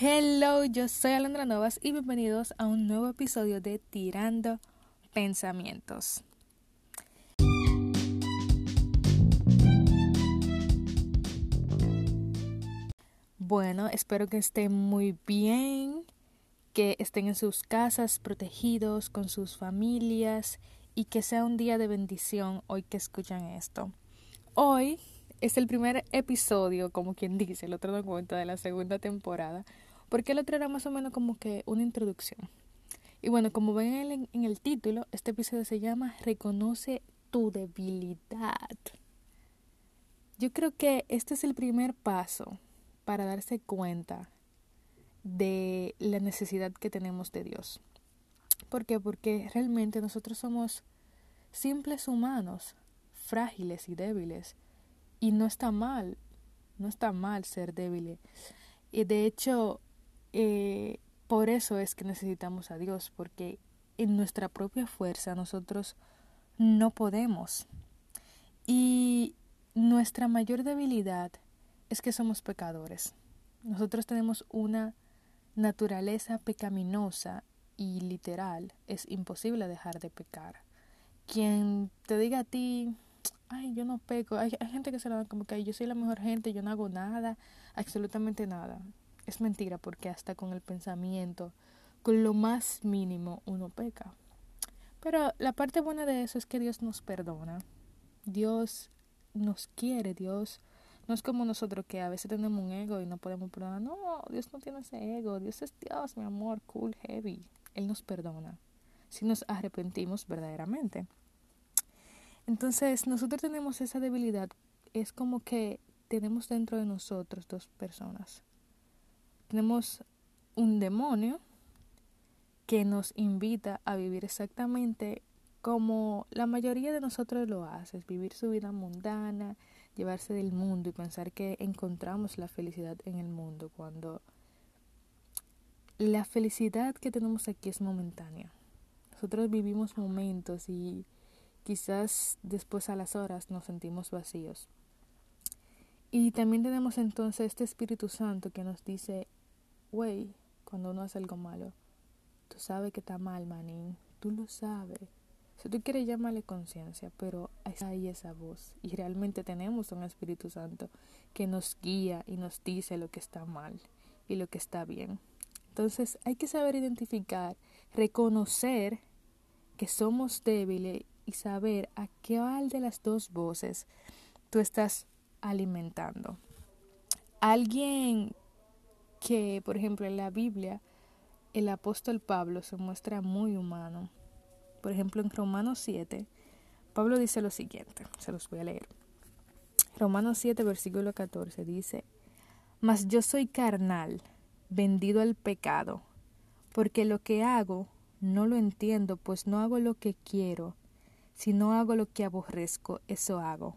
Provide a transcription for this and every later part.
Hello, yo soy Alondra Novas y bienvenidos a un nuevo episodio de Tirando Pensamientos. Bueno, espero que estén muy bien, que estén en sus casas protegidos con sus familias y que sea un día de bendición hoy que escuchan esto. Hoy es el primer episodio, como quien dice, el otro cuenta de la segunda temporada, porque el otro era más o menos como que una introducción. Y bueno, como ven en el, título, este episodio se llama Reconoce tu debilidad. Yo creo que este es el primer paso para darse cuenta de la necesidad que tenemos de Dios. ¿Por qué? Porque realmente nosotros somos simples humanos, frágiles y débiles y no está mal, no está mal ser débil. Y de hecho, eh, por eso es que necesitamos a Dios, porque en nuestra propia fuerza nosotros no podemos. Y nuestra mayor debilidad es que somos pecadores. Nosotros tenemos una naturaleza pecaminosa y literal. Es imposible dejar de pecar. Quien te diga a ti, ay, yo no peco. Hay, hay gente que se la da como que yo soy la mejor gente, yo no hago nada, absolutamente nada. Es mentira porque hasta con el pensamiento, con lo más mínimo, uno peca. Pero la parte buena de eso es que Dios nos perdona. Dios nos quiere, Dios no es como nosotros que a veces tenemos un ego y no podemos perdonar. No, Dios no tiene ese ego. Dios es Dios, mi amor, cool, heavy. Él nos perdona si nos arrepentimos verdaderamente. Entonces, nosotros tenemos esa debilidad. Es como que tenemos dentro de nosotros dos personas. Tenemos un demonio que nos invita a vivir exactamente como la mayoría de nosotros lo hace, vivir su vida mundana, llevarse del mundo y pensar que encontramos la felicidad en el mundo cuando la felicidad que tenemos aquí es momentánea. Nosotros vivimos momentos y quizás después a las horas nos sentimos vacíos. Y también tenemos entonces este Espíritu Santo que nos dice, wey, cuando uno hace algo malo, tú sabes que está mal, manín, tú lo sabes. Si tú quieres llamarle conciencia, pero ahí esa voz. Y realmente tenemos un Espíritu Santo que nos guía y nos dice lo que está mal y lo que está bien. Entonces hay que saber identificar, reconocer que somos débiles y saber a qué de las dos voces tú estás alimentando. Alguien que, por ejemplo, en la Biblia, el apóstol Pablo se muestra muy humano. Por ejemplo, en Romanos 7, Pablo dice lo siguiente, se los voy a leer. Romanos 7, versículo 14 dice, Mas yo soy carnal, vendido al pecado, porque lo que hago no lo entiendo, pues no hago lo que quiero, si no hago lo que aborrezco, eso hago.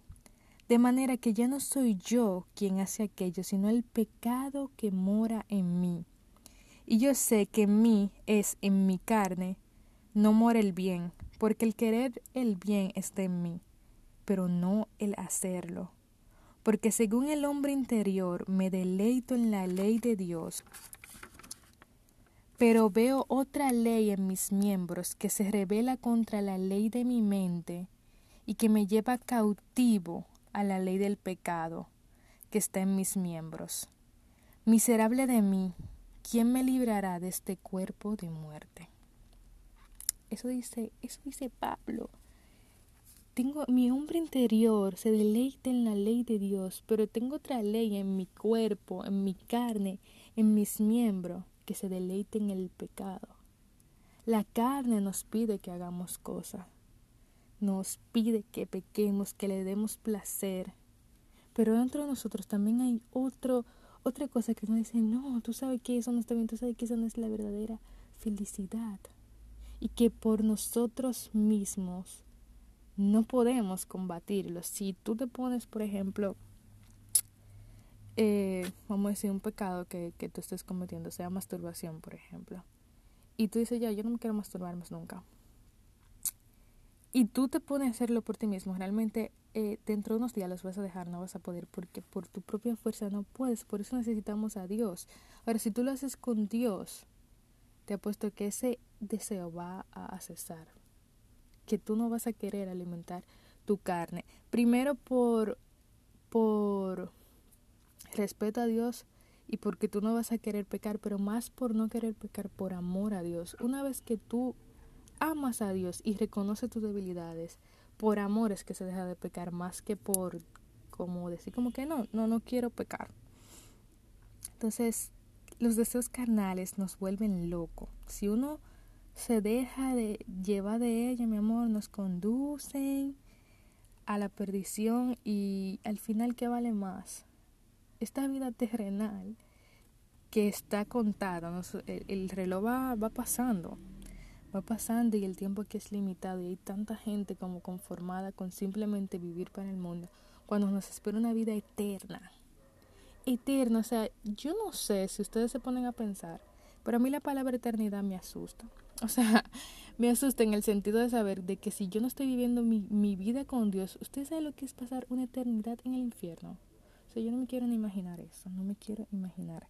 De manera que ya no soy yo quien hace aquello, sino el pecado que mora en mí. Y yo sé que en mí es en mi carne, no mora el bien, porque el querer el bien está en mí, pero no el hacerlo. Porque según el hombre interior me deleito en la ley de Dios, pero veo otra ley en mis miembros que se revela contra la ley de mi mente y que me lleva cautivo a la ley del pecado que está en mis miembros. Miserable de mí, ¿quién me librará de este cuerpo de muerte? Eso dice, eso dice Pablo. Tengo mi hombre interior se deleita en la ley de Dios, pero tengo otra ley en mi cuerpo, en mi carne, en mis miembros que se deleite en el pecado. La carne nos pide que hagamos cosas, nos pide que pequemos, que le demos placer, pero dentro de nosotros también hay otro, otra cosa que nos dice, no, tú sabes que eso no está bien, tú sabes que eso no es la verdadera felicidad y que por nosotros mismos no podemos combatirlo. Si tú te pones, por ejemplo, eh, vamos a decir, un pecado que, que tú estés cometiendo, sea masturbación, por ejemplo, y tú dices, ya, yo no me quiero masturbar más nunca. Y tú te pones a hacerlo por ti mismo, realmente eh, dentro de unos días los vas a dejar, no vas a poder, porque por tu propia fuerza no puedes, por eso necesitamos a Dios. Ahora, si tú lo haces con Dios, te apuesto que ese deseo va a cesar, que tú no vas a querer alimentar tu carne, primero por, por respeto a Dios y porque tú no vas a querer pecar, pero más por no querer pecar, por amor a Dios. Una vez que tú amas a Dios y reconoces tus debilidades, por amor es que se deja de pecar más que por como decir como que no, no, no quiero pecar. Entonces, los deseos carnales nos vuelven locos. Si uno se deja de llevar de ella, mi amor, nos conducen a la perdición y al final, ¿qué vale más? Esta vida terrenal que está contada, el, el, reloj va, va pasando va pasando y el tiempo aquí es limitado y hay tanta gente como conformada con simplemente vivir para el mundo cuando nos espera una vida eterna. Eterna, o sea, yo no sé si ustedes se ponen a pensar, pero a mí la palabra eternidad me asusta. O sea, me asusta en el sentido de saber de que si yo no estoy viviendo mi, mi vida con Dios, ¿usted sabe lo que es pasar una eternidad en el infierno? O sea, yo no me quiero ni imaginar eso, no me quiero imaginar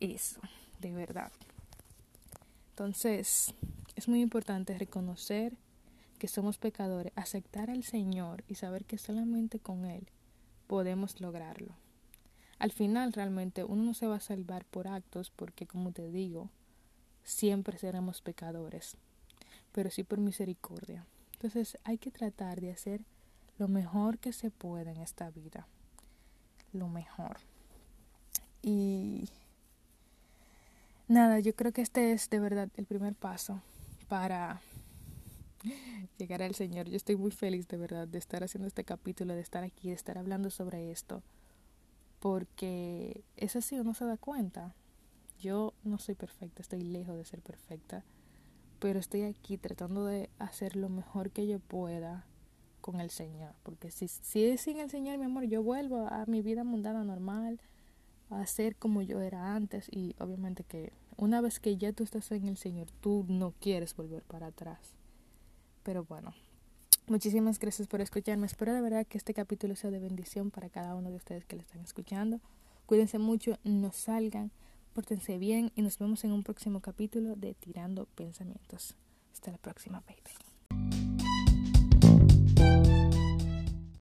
eso, de verdad. Entonces, es muy importante reconocer que somos pecadores, aceptar al Señor y saber que solamente con Él podemos lograrlo. Al final realmente uno no se va a salvar por actos porque como te digo, siempre seremos pecadores, pero sí por misericordia. Entonces hay que tratar de hacer lo mejor que se pueda en esta vida, lo mejor. Y nada, yo creo que este es de verdad el primer paso para llegar al Señor. Yo estoy muy feliz de verdad de estar haciendo este capítulo, de estar aquí, de estar hablando sobre esto, porque es así, uno se da cuenta. Yo no soy perfecta, estoy lejos de ser perfecta, pero estoy aquí tratando de hacer lo mejor que yo pueda con el Señor, porque si, si es sin el Señor, mi amor, yo vuelvo a mi vida mundana normal, a ser como yo era antes y obviamente que una vez que ya tú estás en el Señor, tú no quieres volver para atrás. Pero bueno, muchísimas gracias por escucharme. Espero de verdad que este capítulo sea de bendición para cada uno de ustedes que lo están escuchando. Cuídense mucho, no salgan, pórtense bien y nos vemos en un próximo capítulo de Tirando Pensamientos. Hasta la próxima, baby.